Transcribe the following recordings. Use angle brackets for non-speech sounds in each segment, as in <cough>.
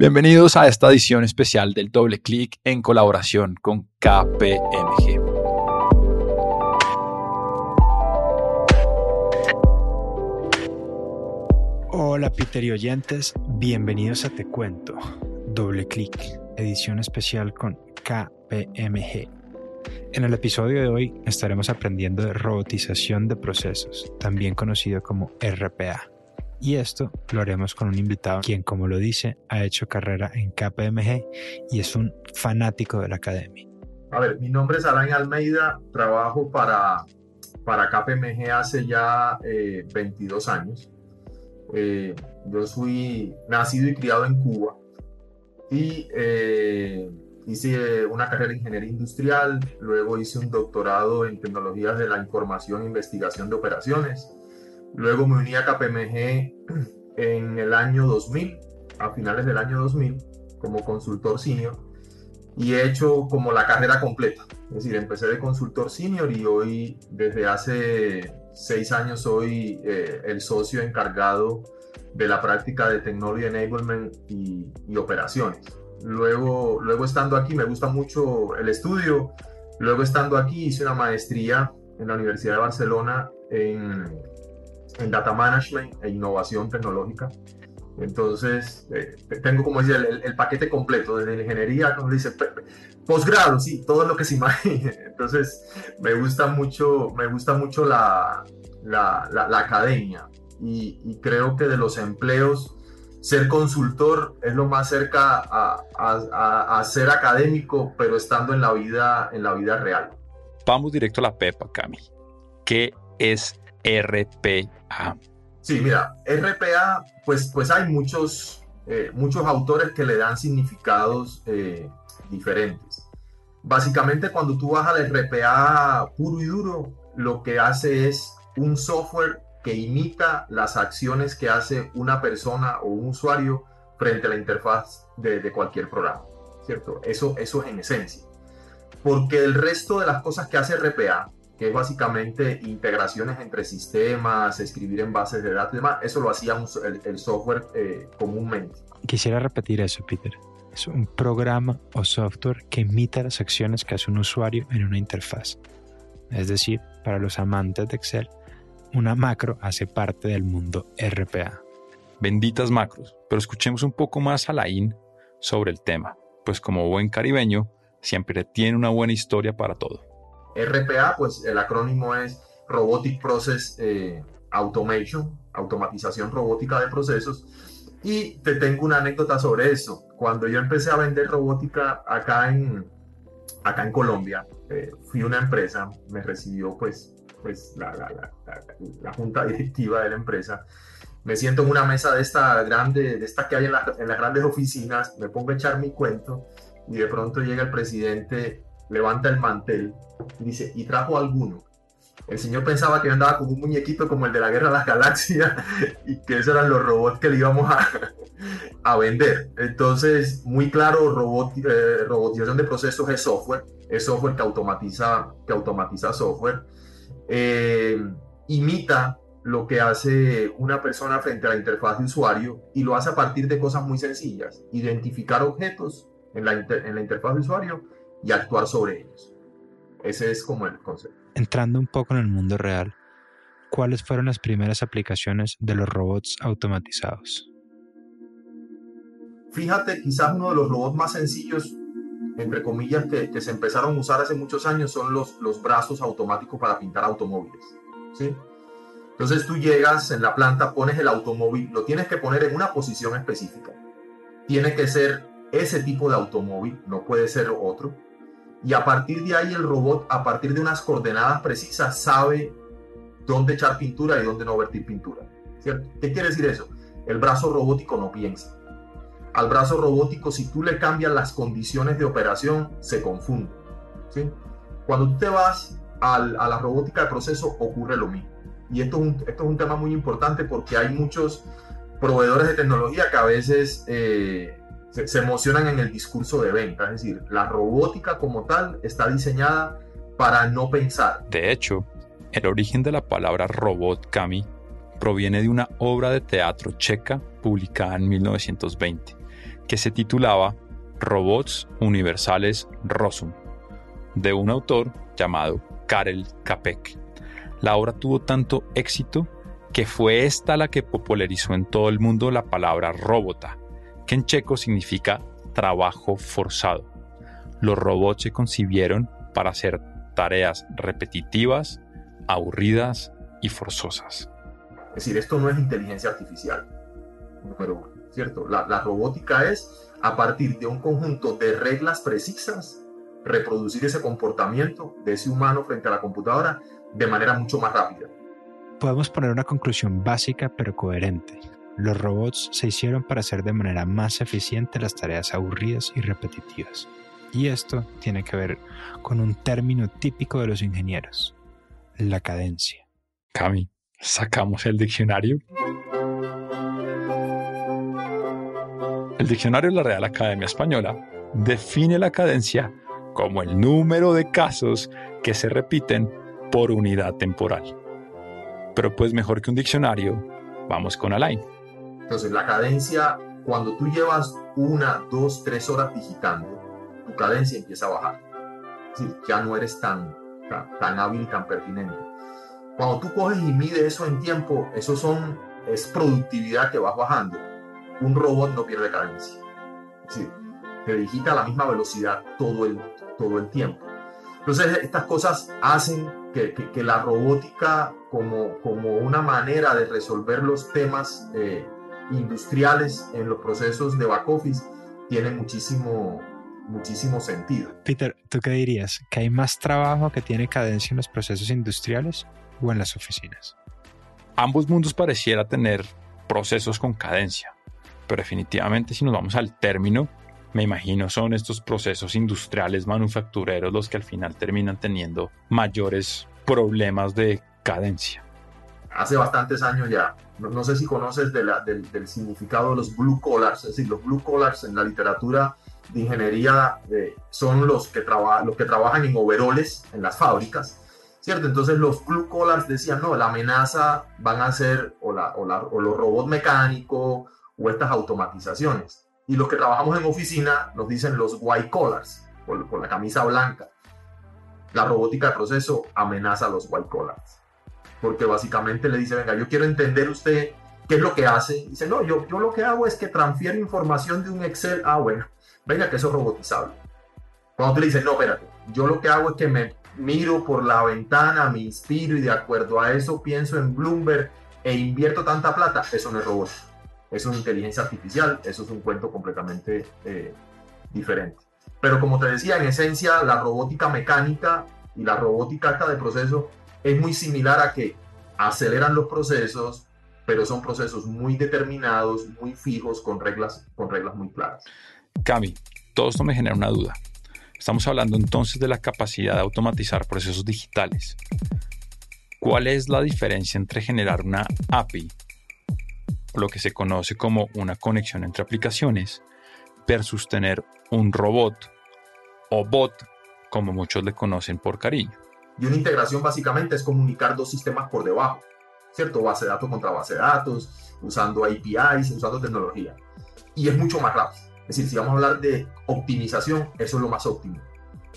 Bienvenidos a esta edición especial del Doble Clic en colaboración con KPMG. Hola Peter y oyentes, bienvenidos a Te Cuento, Doble Clic, edición especial con KPMG. En el episodio de hoy estaremos aprendiendo de robotización de procesos, también conocido como RPA. Y esto lo haremos con un invitado quien, como lo dice, ha hecho carrera en KPMG y es un fanático de la academia. A ver, mi nombre es Alain Almeida, trabajo para, para KPMG hace ya 22 eh, años. Eh, yo soy nacido y criado en Cuba y eh, hice una carrera en ingeniería industrial, luego hice un doctorado en tecnologías de la información e investigación de operaciones Luego me uní a KPMG en el año 2000, a finales del año 2000, como consultor senior. Y he hecho como la carrera completa. Es decir, empecé de consultor senior y hoy, desde hace seis años, soy eh, el socio encargado de la práctica de Technology Enablement y, y, operaciones. Luego, luego estando aquí, me gusta mucho el estudio. Luego estando aquí, hice una maestría en la Universidad de Barcelona en en data management e innovación tecnológica. Entonces, eh, tengo como decir el, paquete completo, desde la ingeniería, como dice, posgrado, sí, todo lo que se imagine. <laughs> Entonces, me gusta mucho, me gusta mucho la, la, la, academia y, y, creo que de los empleos, ser consultor es lo más cerca a, a, a, ser académico, pero estando en la vida, en la vida real. Vamos directo a la pepa, Cami. ¿Qué es Sí, mira, RPA, pues, pues hay muchos, eh, muchos autores que le dan significados eh, diferentes. Básicamente, cuando tú vas al RPA puro y duro, lo que hace es un software que imita las acciones que hace una persona o un usuario frente a la interfaz de, de cualquier programa, ¿cierto? Eso, eso es en esencia. Porque el resto de las cosas que hace RPA, que es básicamente integraciones entre sistemas, escribir en bases de datos y demás. Eso lo hacía el, software eh, comúnmente. Quisiera repetir eso, Peter. Es un programa o software que imita las acciones que hace un usuario en una interfaz. Es decir, para los amantes de Excel, una macro hace parte del mundo RPA. Benditas macros, pero escuchemos un poco más a Laín sobre el tema, pues como buen caribeño, siempre tiene una buena historia para todo. RPA, pues el acrónimo es Robotic Process eh, Automation, automatización robótica de procesos. Y te tengo una anécdota sobre eso. Cuando yo empecé a vender robótica acá en, acá en Colombia, eh, fui a una empresa, me recibió pues, pues la, la, la, junta directiva de la empresa. Me siento en una mesa de esta grande, de esta que hay en, en las grandes oficinas, me pongo a echar mi cuento y de pronto llega el presidente levanta el mantel y dice, ¿y trajo alguno? El señor pensaba que andaba como un muñequito como el de la Guerra de las Galaxias <laughs> y que esos eran los robots que le íbamos a, <laughs> a vender. Entonces, muy claro, robot, eh, robotización de procesos es software, es software que automatiza, que automatiza software. Eh, imita lo que hace una persona frente a la interfaz de usuario y lo hace a partir de cosas muy sencillas. Identificar objetos en la, en la interfaz de usuario y actuar sobre ellos. Ese es como el concepto. Entrando un poco en el mundo real, ¿cuáles fueron las primeras aplicaciones de los robots automatizados? Fíjate, quizás uno de los robots más sencillos, entre comillas, que, que se empezaron a usar hace muchos años son los, los brazos automáticos para pintar automóviles. ¿sí? Entonces tú llegas en la planta, pones el automóvil, lo tienes que poner en una posición específica. Tiene que ser ese tipo de automóvil, no puede ser otro y a partir de ahí el robot, a partir de unas coordenadas precisas, sabe dónde echar pintura y dónde no vertir pintura. ¿cierto? ¿Qué quiere decir eso? El brazo robótico no piensa. Al brazo robótico, si tú le cambias las condiciones de operación, se confunde. ¿sí? Cuando tú te vas al, a la robótica de proceso, ocurre lo mismo. Y esto es, un, esto es un tema muy importante porque hay muchos proveedores de tecnología que a veces eh, se, emocionan en el discurso de venta. Es decir, la robótica como tal está diseñada para no pensar. De hecho, el origen de la palabra robot Kami proviene de una obra de teatro checa publicada en 1920, que se titulaba Robots Universales Rosum, de un autor llamado Karel Capek. La obra tuvo tanto éxito que fue esta la que popularizó en todo el mundo la palabra robota, que en checo significa trabajo forzado. Los robots se concibieron para hacer tareas repetitivas, aburridas y forzosas. Es decir, esto no es inteligencia artificial, número uno, ¿cierto? La, la robótica es, a partir de un conjunto de reglas precisas, reproducir ese comportamiento de ese humano frente a la computadora de manera mucho más rápida. Podemos poner una conclusión básica pero coherente. Los robots se hicieron para hacer de manera más eficiente las tareas aburridas y repetitivas. Y esto tiene que ver con un término típico de los ingenieros, la cadencia. Cami, ¿sacamos el diccionario? El diccionario de la Real Academia Española define la cadencia como el número de casos que se repiten por unidad temporal. Pero pues mejor que un diccionario, vamos con Alain. Entonces la cadencia, cuando tú llevas una, dos, tres horas digitando, tu cadencia empieza a bajar. Es decir, ya no eres tan, tan, tan hábil tan pertinente. Cuando tú coges y mides eso en tiempo, eso son, es productividad que vas bajando. Un robot no pierde cadencia. Es decir, te digita a la misma velocidad todo el, todo el tiempo. Entonces, estas cosas hacen que, que, que la robótica como, como, una manera de resolver los temas eh, industriales en los procesos de back office tiene muchísimo, muchísimo sentido. Peter, ¿tú qué dirías? ¿Que hay más trabajo que tiene cadencia en los procesos industriales o en las oficinas? Ambos mundos pareciera tener procesos con cadencia, pero definitivamente si nos vamos al término, me imagino son estos procesos industriales manufactureros los que al final terminan teniendo mayores problemas de cadencia. Hace bastantes años ya, no, sé si conoces de del, significado de los blue collars, es decir, los blue collars en la literatura de ingeniería eh, son los que, los que trabajan en overoles en las fábricas, ¿cierto? Entonces los blue collars decían, no, la amenaza van a ser o, la, o, la, o los robots mecánicos o estas automatizaciones. Y los que trabajamos en oficina nos dicen los white collars, con la camisa blanca. La robótica de proceso amenaza a los white collars. Porque básicamente le dice, venga, yo quiero entender usted qué es lo que hace. Dice, no, yo, yo lo que hago es que transfiero información de un Excel. Ah, bueno, venga, que eso es robotizable. Cuando tú le dices, no, espérate, yo lo que hago es que me miro por la ventana, me inspiro y de acuerdo a eso pienso en Bloomberg e invierto tanta plata, eso no es robótica. Eso es inteligencia artificial, eso es un cuento completamente eh, diferente. Pero como te decía, en esencia, la robótica mecánica y la robótica esta de proceso es muy similar a que aceleran los procesos, pero son procesos muy determinados, muy fijos, con reglas, con reglas muy claras. Cami, todo esto me genera una duda. Estamos hablando entonces de la capacidad de automatizar procesos digitales. ¿Cuál es la diferencia entre generar una API lo que se conoce como una conexión entre aplicaciones, versus tener un robot o bot, como muchos le conocen por cariño. Y una integración básicamente es comunicar dos sistemas por debajo, ¿cierto? Base de datos contra base de datos, usando APIs, usando tecnología. Y es mucho más rápido. Es decir, si vamos a hablar de optimización, eso es lo más óptimo.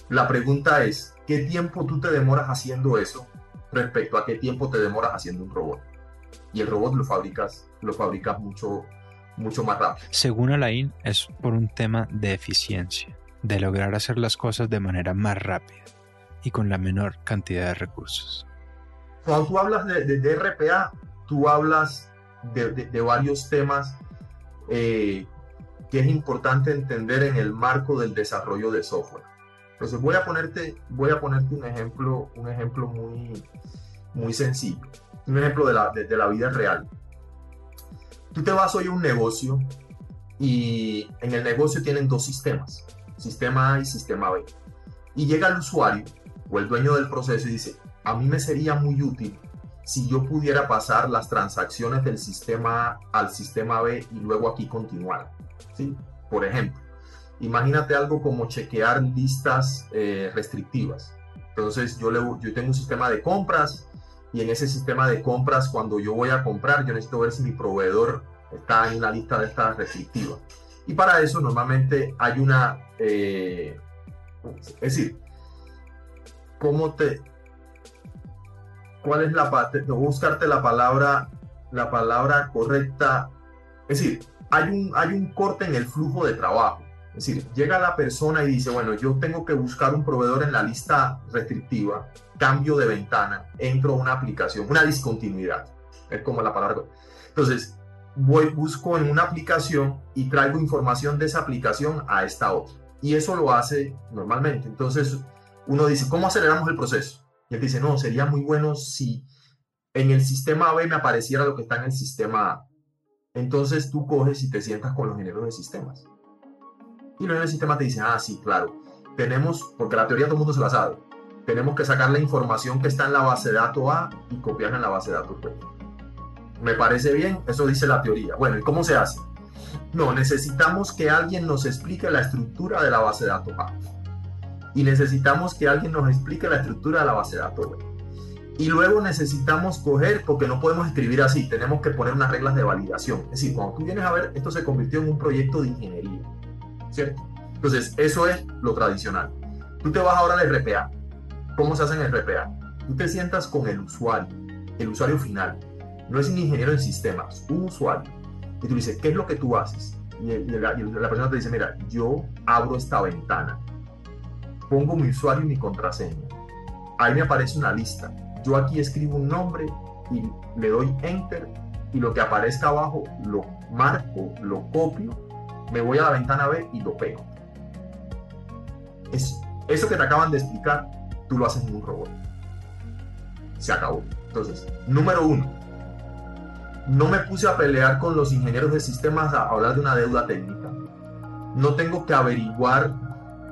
La pregunta es, ¿qué tiempo tú te demoras haciendo eso respecto a qué tiempo te demoras haciendo un robot? y el robot lo fabricas, lo fabricas mucho, mucho más rápido. Según Alain, es por un tema de eficiencia, de lograr hacer las cosas de manera más rápida y con la menor cantidad de recursos. Cuando tú hablas de, de, de RPA, tú hablas de, de varios temas eh, que es importante entender en el marco del desarrollo de software. Entonces voy a ponerte, voy a ponerte un ejemplo, un ejemplo muy, muy sencillo un ejemplo de la, de, la vida real. Tú te vas hoy a un negocio y en el negocio tienen dos sistemas, sistema A y sistema B. Y llega el usuario o el dueño del proceso dice, a mí me sería muy útil si yo pudiera pasar las transacciones del sistema A al sistema B y luego aquí continuar. ¿Sí? Por ejemplo, imagínate algo como chequear listas eh, restrictivas. Entonces yo, le, yo tengo un sistema de compras y en ese sistema de compras, cuando yo voy a comprar, yo necesito ver si mi proveedor está en la lista de estas restrictivas. Y para eso normalmente hay una, eh, es decir, ¿cómo te, cuál es la parte, buscarte la palabra, la palabra correcta? Es decir, hay un, hay un corte en el flujo de trabajo. Es decir, llega la persona y dice, bueno, yo tengo que buscar un proveedor en la lista restrictiva, cambio de ventana, entro a una aplicación, una discontinuidad. Es como la palabra. Entonces, voy, busco en una aplicación y traigo información de esa aplicación a esta otra. Y eso lo hace normalmente. Entonces, uno dice, ¿cómo aceleramos el proceso? Y él dice, no, sería muy bueno si en el sistema B me apareciera lo que está en el sistema A. Entonces tú coges y te sientas con los ingenieros de sistemas. Y los ingenieros de sistemas te dicen, ah, sí, claro, tenemos, porque la teoría todo el mundo se la sabe, tenemos que sacar la información que está en la base de datos A y copiarla en la base de datos B. Me parece bien, eso dice la teoría. Bueno, ¿y cómo se hace? No, necesitamos que alguien nos explique la estructura de la base de datos A. Y necesitamos que alguien nos explique la estructura de la base de datos. Y luego necesitamos coger, porque no podemos escribir así, tenemos que poner unas reglas de validación. Es decir, cuando tú vienes a ver, esto se convirtió en un proyecto de ingeniería, ¿cierto? Entonces, eso es lo tradicional. Tú te vas ahora al RPA. ¿Cómo se hace en el RPA? Tú te sientas con el usuario, el usuario final. No es un ingeniero en sistemas, un usuario. Y tú dices, ¿qué es lo que tú haces? Y, la, persona te dice, mira, yo abro esta ventana, pongo mi usuario y mi contraseña. Ahí me aparece una lista. Yo aquí escribo un nombre y le doy enter y lo que aparezca abajo lo marco, lo copio, me voy a la ventana B y lo pego. Es, eso que te acaban de explicar, tú lo haces en un robot. Se acabó. Entonces, número uno, no me puse a pelear con los ingenieros de sistemas a hablar de una deuda técnica. No tengo que averiguar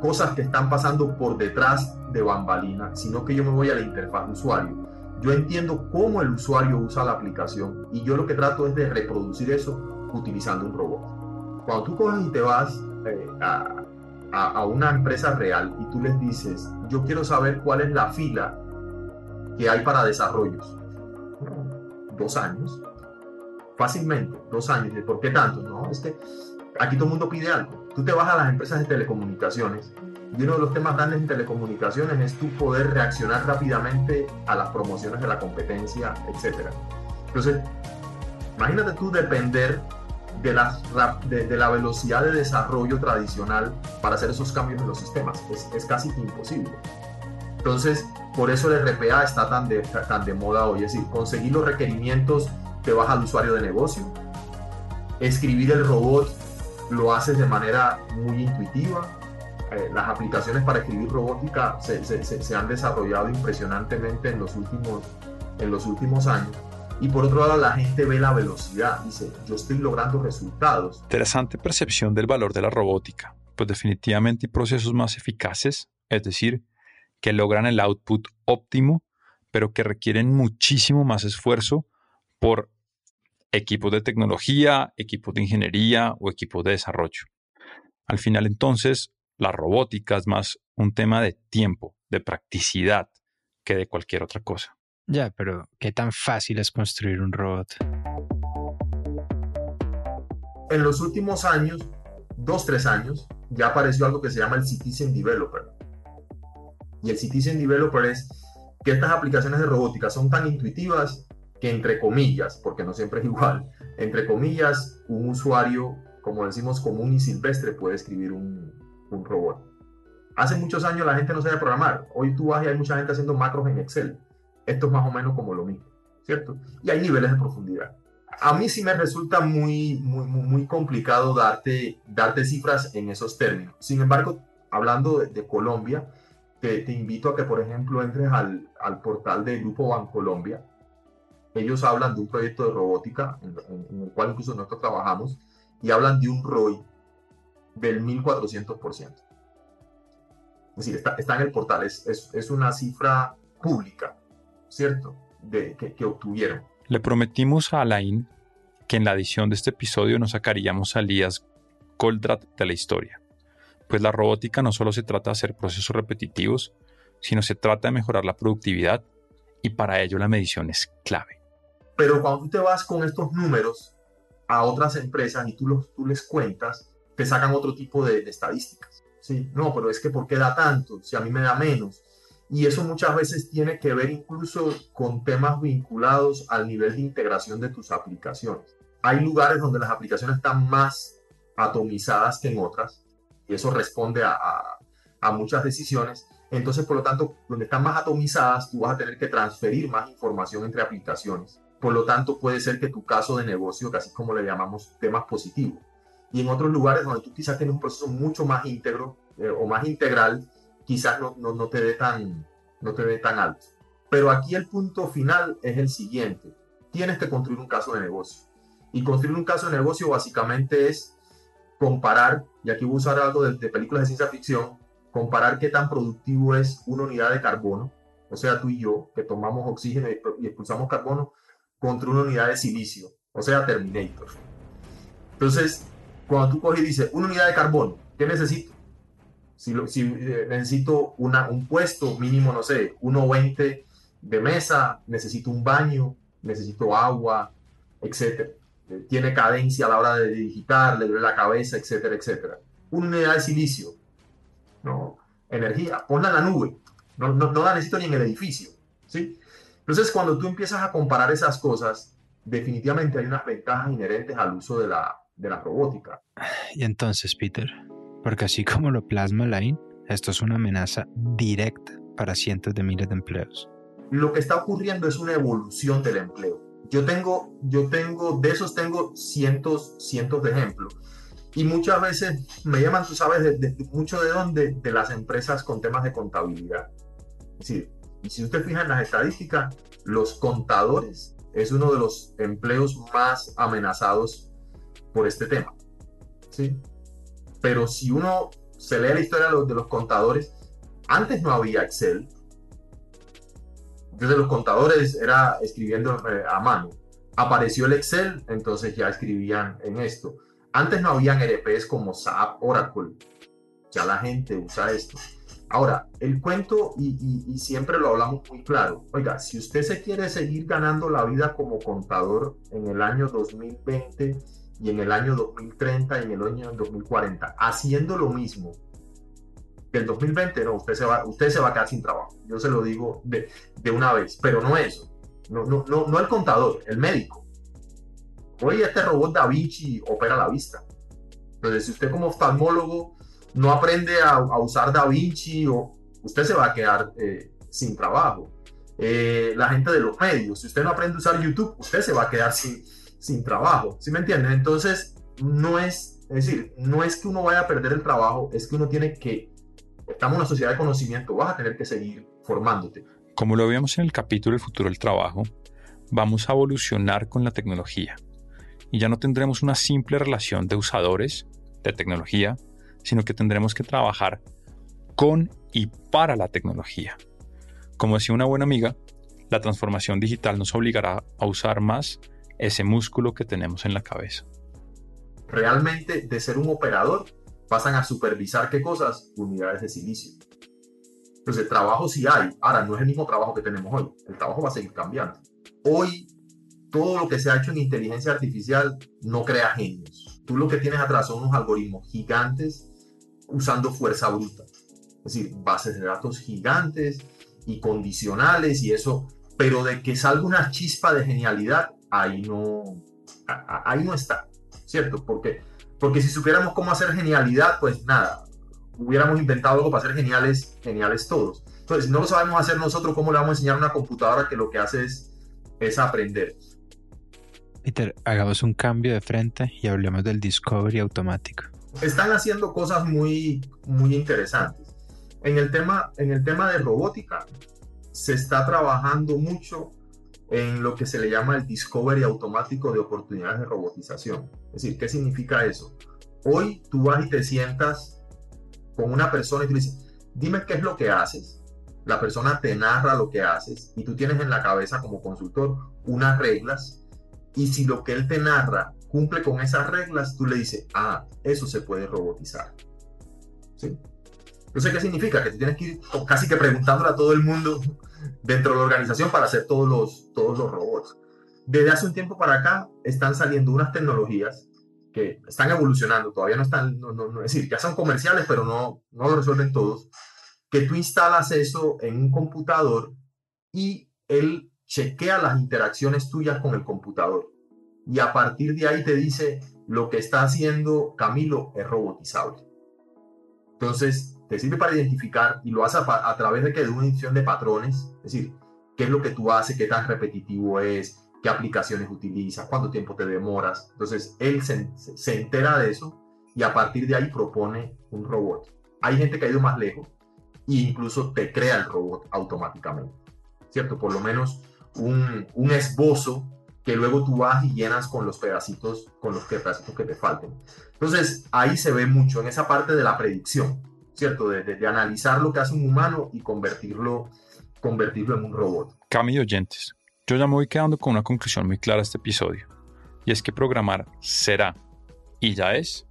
cosas que están pasando por detrás de bambalina, sino que yo me voy a la interfaz de usuario. Yo entiendo cómo el usuario usa la aplicación y yo lo que trato es de reproducir eso utilizando un robot. Cuando tú coges y te vas eh, a, a, una empresa real y tú les dices, yo quiero saber cuál es la fila que hay para desarrollos. Dos años. Fácilmente, dos años. ¿Por qué tanto? No, es que aquí todo el mundo pide algo. Tú te vas a las empresas de telecomunicaciones y uno de los temas grandes en telecomunicaciones es tú poder reaccionar rápidamente a las promociones de la competencia, etc. Entonces, imagínate tú depender de la, de, la velocidad de desarrollo tradicional para hacer esos cambios en los sistemas. Es, es casi imposible. Entonces, por eso el RPA está tan de, tan de moda hoy. Es decir, conseguir los requerimientos te baja al usuario de negocio. Escribir el robot lo haces de manera muy intuitiva. Eh, las aplicaciones para escribir robótica se, han desarrollado impresionantemente en los últimos, en los últimos años. Y por otro lado, la gente ve la velocidad, dice, yo estoy logrando resultados. Interesante percepción del valor de la robótica, pues definitivamente hay procesos más eficaces, es decir, que logran el output óptimo, pero que requieren muchísimo más esfuerzo por equipos de tecnología, equipos de ingeniería o equipos de desarrollo. Al final entonces, la robótica es más un tema de tiempo, de practicidad, que de cualquier otra cosa. Ya, pero ¿qué tan fácil es construir un robot? En los últimos años, dos, tres años, ya apareció algo que se llama el Citizen Developer. Y el Citizen Developer es que estas aplicaciones de robótica son tan intuitivas que entre comillas, porque no siempre es igual, entre comillas, un usuario, como decimos, común y silvestre puede escribir un, un robot. Hace muchos años la gente no sabía programar. Hoy tú vas y hay mucha gente haciendo macros en Excel. Esto es más o menos como lo mismo, ¿cierto? Y hay niveles de profundidad. A mí sí me resulta muy, muy, muy complicado darte, darte cifras en esos términos. Sin embargo, hablando de, Colombia, te, invito a que, por ejemplo, entres al, al portal del Grupo Bancolombia ellos hablan de un proyecto de robótica en, el cual incluso nosotros trabajamos y hablan de un ROI del 1400%. Es decir, está, está en el portal, es, es, es, una cifra pública, ¿cierto? De, que, que obtuvieron. Le prometimos a Alain que en la edición de este episodio nos sacaríamos a Elías Goldrat de la historia. Pues la robótica no solo se trata de hacer procesos repetitivos, sino se trata de mejorar la productividad y para ello la medición es clave. Pero cuando tú te vas con estos números a otras empresas y tú, los, tú les cuentas, te sacan otro tipo de, estadísticas. ¿sí? No, pero es que ¿por qué da tanto? Si a mí me da menos. Y eso muchas veces tiene que ver incluso con temas vinculados al nivel de integración de tus aplicaciones. Hay lugares donde las aplicaciones están más atomizadas que en otras, y eso responde a, a, muchas decisiones. Entonces, por lo tanto, donde están más atomizadas, tú vas a tener que transferir más información entre aplicaciones. Por lo tanto, puede ser que tu caso de negocio, casi como le llamamos temas positivos, y en otros lugares donde tú quizás tienes un proceso mucho más íntegro eh, o más integral, quizás no, no, no, te dé tan, no te dé tan alto. Pero aquí el punto final es el siguiente. Tienes que construir un caso de negocio. Y construir un caso de negocio básicamente es comparar, y aquí voy a usar algo de, películas de ciencia ficción, comparar qué tan productivo es una unidad de carbono, o sea, tú y yo, que tomamos oxígeno y expulsamos carbono, contra una unidad de silicio, o sea, Terminator. Entonces, cuando tú coges y dices, una unidad de carbono, ¿qué necesito? Si, si eh, necesito una, un puesto mínimo, no sé, 1,20 de mesa, necesito un baño, necesito agua, etc. Tiene cadencia a la hora de digitar, le duele la cabeza, etcétera, etcétera. Una unidad de silicio, ¿no? Energía, ponla en la nube, no, no, no la necesito ni en el edificio, ¿sí? Entonces, cuando tú empiezas a comparar esas cosas, definitivamente hay unas ventajas inherentes al uso de la, de la robótica. Y entonces, Peter, porque así como lo plasma Lain, esto es una amenaza directa para cientos de miles de empleos. Lo que está ocurriendo es una evolución del empleo. Yo tengo, yo tengo, de esos tengo cientos, cientos de ejemplos. Y muchas veces me llaman, tú sabes, de, mucho de dónde, de las empresas con temas de contabilidad. Es decir, y si usted fija en las estadísticas, los contadores es uno de los empleos más amenazados por este tema. ¿sí? Pero si uno se lee la historia de los, contadores, antes no había Excel. Entonces los contadores era escribiendo eh, a mano. Apareció el Excel, entonces ya escribían en esto. Antes no habían ERPs como SAP, Oracle. Ya la gente usa esto. Ahora, el cuento, y, siempre lo hablamos muy claro, oiga, si usted se quiere seguir ganando la vida como contador en el año 2020 y en el año 2030 y en el año 2040, haciendo lo mismo que el 2020, no, usted se va, usted se va a quedar sin trabajo. Yo se lo digo de, una vez, pero no eso. No, no, no, no el contador, el médico. Hoy este robot Da Vinci opera la vista. Entonces, si usted como oftalmólogo no aprende a, usar Da Vinci, o usted se va a quedar eh, sin trabajo. Eh, la gente de los medios, si usted no aprende a usar YouTube, usted se va a quedar sin, sin trabajo. ¿Sí me entienden? Entonces, no es, decir, no es que uno vaya a perder el trabajo, es que uno tiene que, estamos en una sociedad de conocimiento, vas a tener que seguir formándote. Como lo vimos en el capítulo El futuro del trabajo, vamos a evolucionar con la tecnología y ya no tendremos una simple relación de usadores de tecnología sino que tendremos que trabajar con y para la tecnología. Como decía una buena amiga, la transformación digital nos obligará a usar más ese músculo que tenemos en la cabeza. Realmente de ser un operador pasan a supervisar qué cosas, unidades de silicio. Entonces, trabajo sí hay. Ahora, no es el mismo trabajo que tenemos hoy. El trabajo va a seguir cambiando. Hoy, todo lo que se ha hecho en inteligencia artificial no crea genios. Tú lo que tienes atrás son unos algoritmos gigantes usando fuerza bruta. Es decir, bases de datos gigantes y condicionales y eso, pero de que salga una chispa de genialidad, ahí no, ahí no está, ¿cierto? Porque, porque si supiéramos cómo hacer genialidad, pues nada, hubiéramos inventado algo para ser geniales, geniales todos. Entonces, no lo sabemos hacer nosotros, ¿cómo le vamos a enseñar a una computadora que lo que hace es, es aprender? Peter, hagamos un cambio de frente y hablemos del discovery automático están haciendo cosas muy, muy interesantes. En el, tema, en el tema de robótica, se está trabajando mucho en lo que se le llama el discovery automático de oportunidades de robotización. Es decir, ¿qué significa eso? Hoy tú vas y te sientas con una persona y tú dices, dime qué es lo que haces. La persona te narra lo que haces y tú tienes en la cabeza como consultor unas reglas y si lo que él te narra cumple con esas reglas, tú le dices, ah, eso se puede robotizar. ¿Sí? Entonces, ¿qué significa? Que tú tienes que ir casi que preguntándole a todo el mundo dentro de la organización para hacer todos los, todos los robots. Desde hace un tiempo para acá están saliendo unas tecnologías que están evolucionando, todavía no están, no, no, es decir, ya son comerciales, pero no, no lo resuelven todos, que tú instalas eso en un computador y él chequea las interacciones tuyas con el computador. Y a partir de ahí te dice, lo que está haciendo Camilo es robotizable. Entonces, te sirve para identificar y lo hace a, través de, que, de una edición de patrones, es decir, qué es lo que tú haces, qué tan repetitivo es, qué aplicaciones utilizas, cuánto tiempo te demoras. Entonces, él se, se entera de eso y a partir de ahí propone un robot. Hay gente que ha ido más lejos e incluso te crea el robot automáticamente, ¿cierto? Por lo menos un, un esbozo que luego tú vas y llenas con los pedacitos, con los pedacitos que te falten. Entonces, ahí se ve mucho en esa parte de la predicción, ¿cierto? De, de, de analizar lo que hace un humano y convertirlo, convertirlo en un robot. Camilo oyentes, yo ya me voy quedando con una conclusión muy clara a este episodio, y es que programar será, y ya es,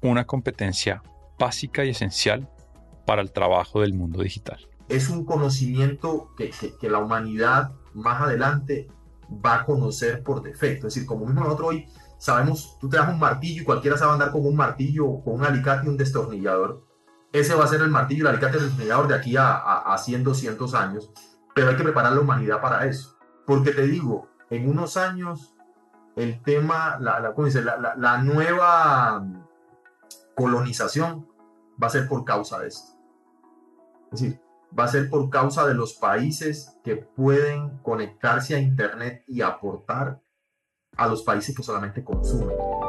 una competencia básica y esencial para el trabajo del mundo digital. Es un conocimiento que, que, la humanidad más adelante va a conocer por defecto. Es decir, como mismo nosotros hoy sabemos, tú te das un martillo y cualquiera sabe andar con un martillo, con un alicate y un destornillador. Ese va a ser el martillo, el alicate y el destornillador de aquí a, a, a 100, 200 años. Pero hay que preparar la humanidad para eso. Porque te digo, en unos años el tema, la, la, ¿cómo dice? la, la nueva colonización va a ser por causa de esto. Es decir, va a ser por causa de los países que pueden conectarse a Internet y aportar a los países que solamente consumen.